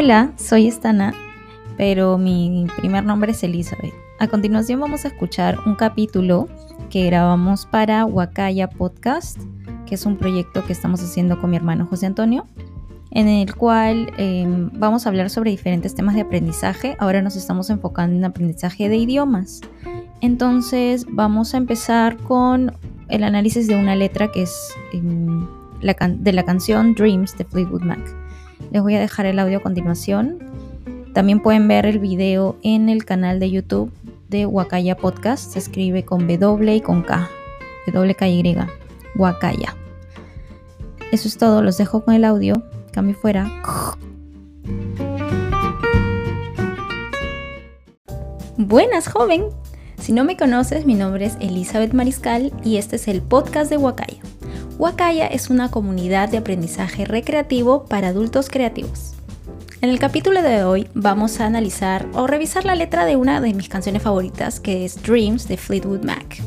Hola, soy Estana, pero mi primer nombre es Elizabeth. A continuación vamos a escuchar un capítulo que grabamos para Wakaya Podcast, que es un proyecto que estamos haciendo con mi hermano José Antonio, en el cual em, vamos a hablar sobre diferentes temas de aprendizaje. Ahora nos estamos enfocando en aprendizaje de idiomas. Entonces vamos a empezar con el análisis de una letra que es em, de la canción Dreams de Fleetwood Mac. Les voy a dejar el audio a continuación. También pueden ver el video en el canal de YouTube de Wakaya Podcast. Se escribe con W y con K. W K Y. Wakaya. Eso es todo. Los dejo con el audio. Cambio fuera. Buenas, joven. Si no me conoces, mi nombre es Elizabeth Mariscal y este es el podcast de Wakaya. Wakaya es una comunidad de aprendizaje recreativo para adultos creativos. En el capítulo de hoy vamos a analizar o revisar la letra de una de mis canciones favoritas, que es Dreams de Fleetwood Mac.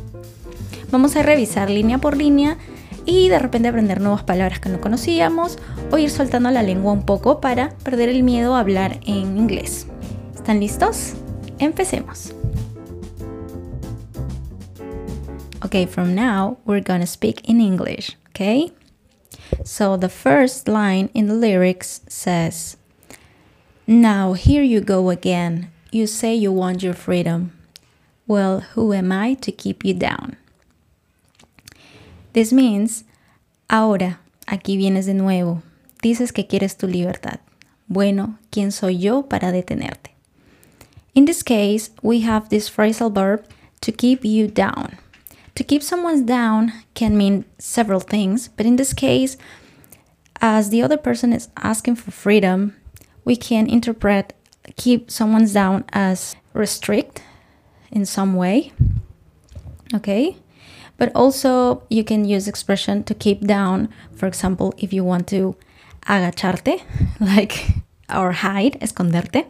Vamos a revisar línea por línea y de repente aprender nuevas palabras que no conocíamos o ir soltando la lengua un poco para perder el miedo a hablar en inglés. ¿Están listos? Empecemos. Okay, from now we're gonna speak in English. Okay? So the first line in the lyrics says, Now here you go again. You say you want your freedom. Well, who am I to keep you down? This means, ahora, aquí vienes de nuevo. Dices que quieres tu libertad. Bueno, ¿quién soy yo para detenerte? In this case, we have this phrasal verb to keep you down. To keep someone down can mean several things, but in this case, as the other person is asking for freedom, we can interpret keep someone down as restrict in some way. Okay? But also you can use expression to keep down, for example, if you want to agacharte, like or hide, esconderte,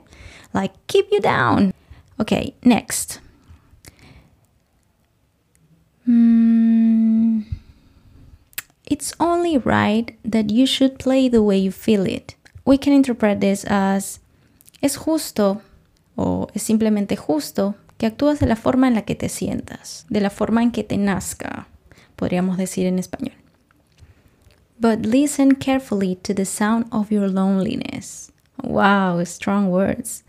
like keep you down. Okay, next. Mm, it's only right that you should play the way you feel it. We can interpret this as es justo o es simplemente justo que actúas de la forma en la que te sientas, de la forma en que te nazca, podríamos decir en español. But listen carefully to the sound of your loneliness. Wow, strong words.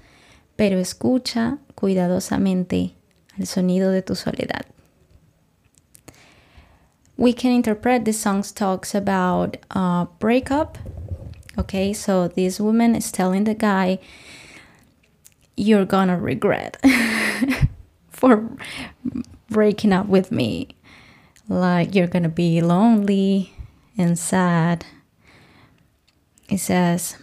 Pero escucha cuidadosamente al sonido de tu soledad we can interpret the song's talks about uh, breakup. Okay, so this woman is telling the guy, "You're gonna regret for breaking up with me. Like you're gonna be lonely and sad." It says,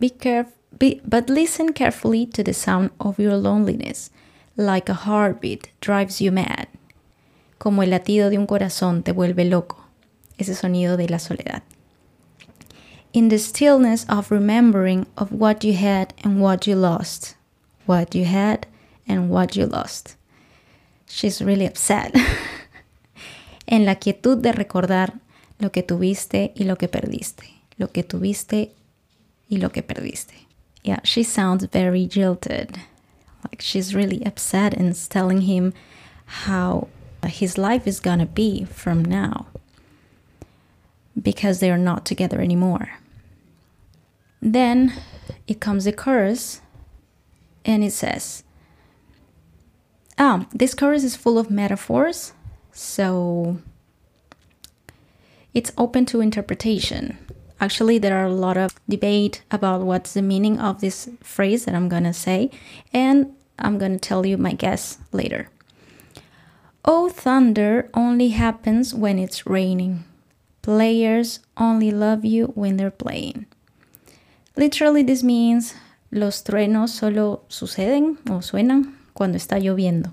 "Be careful." Be, but listen carefully to the sound of your loneliness, like a heartbeat drives you mad como el latido de un corazón te vuelve loco, ese sonido de la soledad. In the stillness of remembering of what you had and what you lost, what you had and what you lost. She's really upset. en la quietud de recordar lo que tuviste y lo que perdiste, lo que tuviste y lo que perdiste. Yeah, she sounds very jilted. Like she's really upset and telling him how his life is gonna be from now because they're not together anymore. Then it comes the chorus and it says, Ah, this chorus is full of metaphors, so it's open to interpretation. Actually, there are a lot of debate about what's the meaning of this phrase that I'm gonna say, and I'm gonna tell you my guess later. Oh, thunder only happens when it's raining. Players only love you when they're playing. Literally, this means los truenos solo suceden o suenan cuando está lloviendo.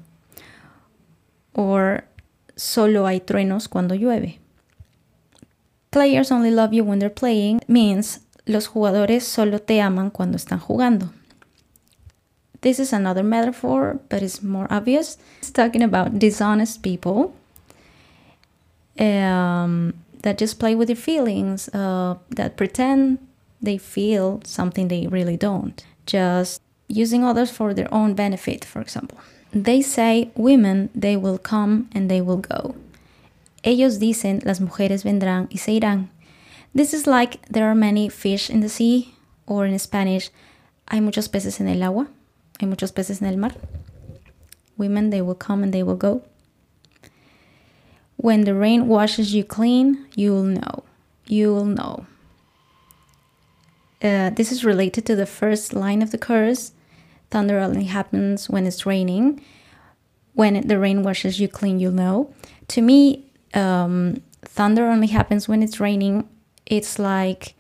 Or solo hay truenos cuando llueve. Players only love you when they're playing means los jugadores solo te aman cuando están jugando. This is another metaphor, but it's more obvious. It's talking about dishonest people um, that just play with your feelings, uh, that pretend they feel something they really don't, just using others for their own benefit, for example. They say women, they will come and they will go. Ellos dicen, las mujeres vendrán y se irán. This is like there are many fish in the sea, or in Spanish, hay muchos peces en el agua, hay muchos peces en el mar. Women, they will come and they will go. When the rain washes you clean, you will know. You will know. Uh, this is related to the first line of the chorus. Thunder only happens when it's raining. When the rain washes you clean, you'll know. To me, um, thunder only happens when it's raining. It's like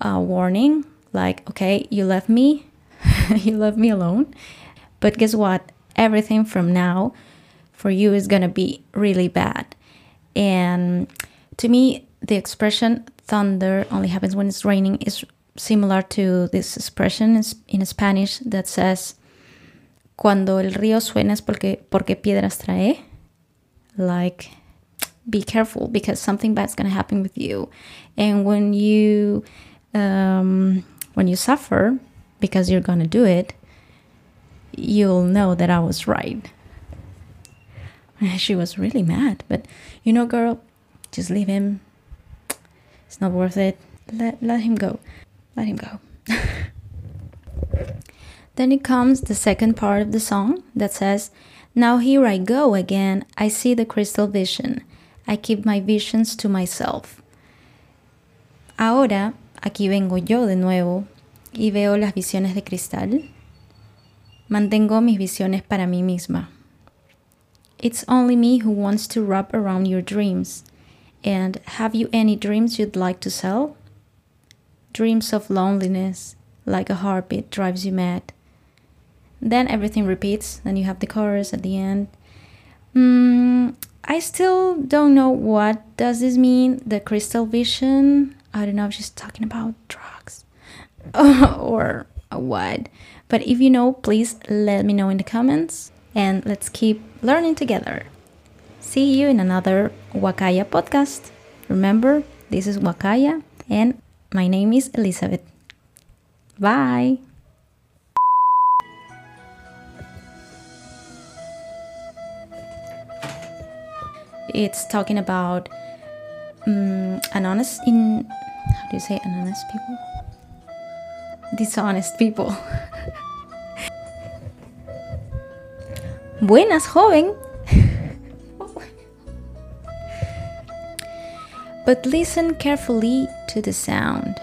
a warning, like, okay, you left me, you left me alone. But guess what? Everything from now for you is gonna be really bad. And to me, the expression thunder only happens when it's raining is similar to this expression in Spanish that says cuando el río suena es porque porque piedras trae like be careful because something bad's going to happen with you and when you um, when you suffer because you're going to do it you'll know that I was right she was really mad but you know girl just leave him it's not worth it let, let him go let him go. then it comes the second part of the song that says, Now here I go again. I see the crystal vision. I keep my visions to myself. Ahora, aquí vengo yo de nuevo y veo las visiones de cristal. Mantengo mis visiones para mí misma. It's only me who wants to wrap around your dreams. And have you any dreams you'd like to sell? Dreams of loneliness, like a heartbeat, drives you mad. Then everything repeats. Then you have the chorus at the end. Mm, I still don't know what does this mean. The crystal vision. I don't know if she's talking about drugs or what. But if you know, please let me know in the comments and let's keep learning together. See you in another Wakaya podcast. Remember, this is Wakaya and my name is Elizabeth. Bye. It's talking about um, an honest in how do you say an honest people? Dishonest people. Buenas, joven. but listen carefully to the sound.